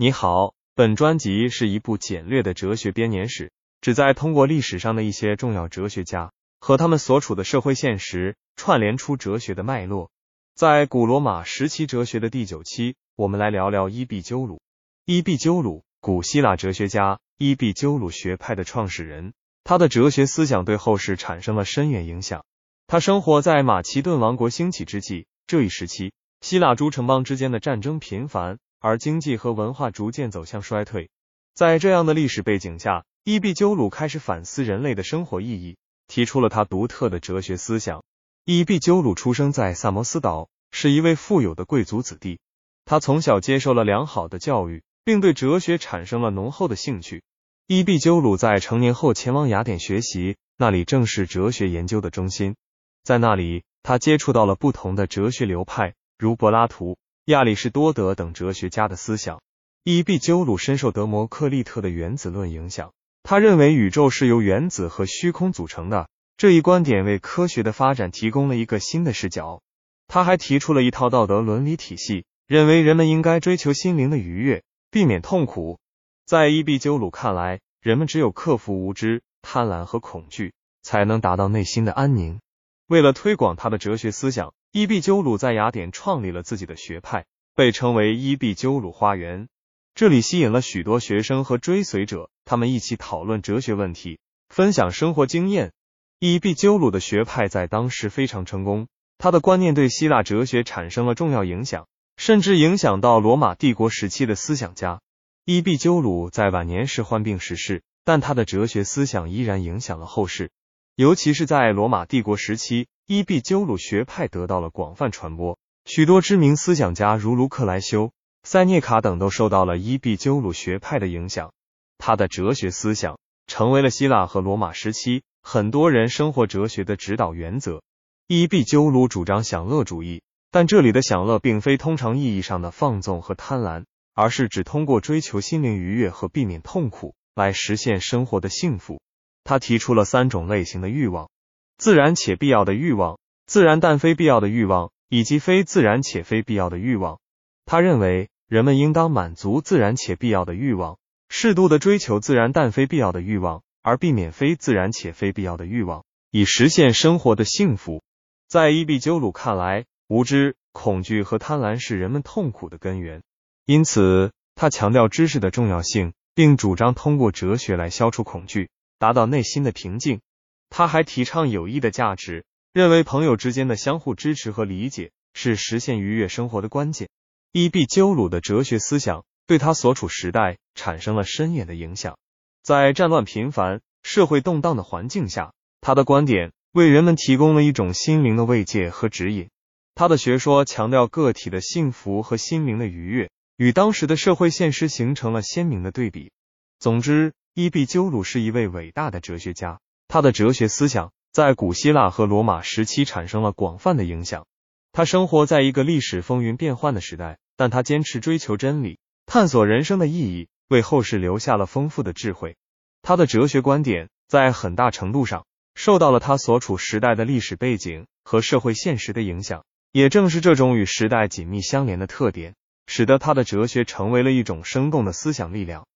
你好，本专辑是一部简略的哲学编年史，旨在通过历史上的一些重要哲学家和他们所处的社会现实，串联出哲学的脉络。在古罗马时期哲学的第九期，我们来聊聊伊壁鸠鲁。伊壁鸠鲁，古希腊哲学家，伊壁鸠鲁学派的创始人。他的哲学思想对后世产生了深远影响。他生活在马其顿王国兴起之际，这一时期，希腊诸城邦之间的战争频繁。而经济和文化逐渐走向衰退，在这样的历史背景下，伊壁鸠鲁开始反思人类的生活意义，提出了他独特的哲学思想。伊壁鸠鲁出生在萨摩斯岛，是一位富有的贵族子弟。他从小接受了良好的教育，并对哲学产生了浓厚的兴趣。伊壁鸠鲁在成年后前往雅典学习，那里正是哲学研究的中心。在那里，他接触到了不同的哲学流派，如柏拉图。亚里士多德等哲学家的思想，伊壁鸠鲁深受德谟克利特的原子论影响。他认为宇宙是由原子和虚空组成的，这一观点为科学的发展提供了一个新的视角。他还提出了一套道德伦理体系，认为人们应该追求心灵的愉悦，避免痛苦。在伊壁鸠鲁看来，人们只有克服无知、贪婪和恐惧，才能达到内心的安宁。为了推广他的哲学思想。伊壁鸠鲁在雅典创立了自己的学派，被称为伊壁鸠鲁花园。这里吸引了许多学生和追随者，他们一起讨论哲学问题，分享生活经验。伊壁鸠鲁的学派在当时非常成功，他的观念对希腊哲学产生了重要影响，甚至影响到罗马帝国时期的思想家。伊壁鸠鲁在晚年时患病逝世，但他的哲学思想依然影响了后世，尤其是在罗马帝国时期。伊壁鸠鲁学派得到了广泛传播，许多知名思想家如卢克莱修、塞涅卡等都受到了伊壁鸠鲁学派的影响。他的哲学思想成为了希腊和罗马时期很多人生活哲学的指导原则。伊壁鸠鲁主张享乐主义，但这里的享乐并非通常意义上的放纵和贪婪，而是指通过追求心灵愉悦和避免痛苦来实现生活的幸福。他提出了三种类型的欲望。自然且必要的欲望，自然但非必要的欲望，以及非自然且非必要的欲望。他认为，人们应当满足自然且必要的欲望，适度的追求自然但非必要的欲望，而避免非自然且非必要的欲望，以实现生活的幸福。在伊壁鸠鲁看来，无知、恐惧和贪婪是人们痛苦的根源，因此他强调知识的重要性，并主张通过哲学来消除恐惧，达到内心的平静。他还提倡友谊的价值，认为朋友之间的相互支持和理解是实现愉悦生活的关键。伊壁鸠鲁的哲学思想对他所处时代产生了深远的影响。在战乱频繁、社会动荡的环境下，他的观点为人们提供了一种心灵的慰藉和指引。他的学说强调个体的幸福和心灵的愉悦，与当时的社会现实形成了鲜明的对比。总之，伊壁鸠鲁是一位伟大的哲学家。他的哲学思想在古希腊和罗马时期产生了广泛的影响。他生活在一个历史风云变幻的时代，但他坚持追求真理，探索人生的意义，为后世留下了丰富的智慧。他的哲学观点在很大程度上受到了他所处时代的历史背景和社会现实的影响。也正是这种与时代紧密相连的特点，使得他的哲学成为了一种生动的思想力量，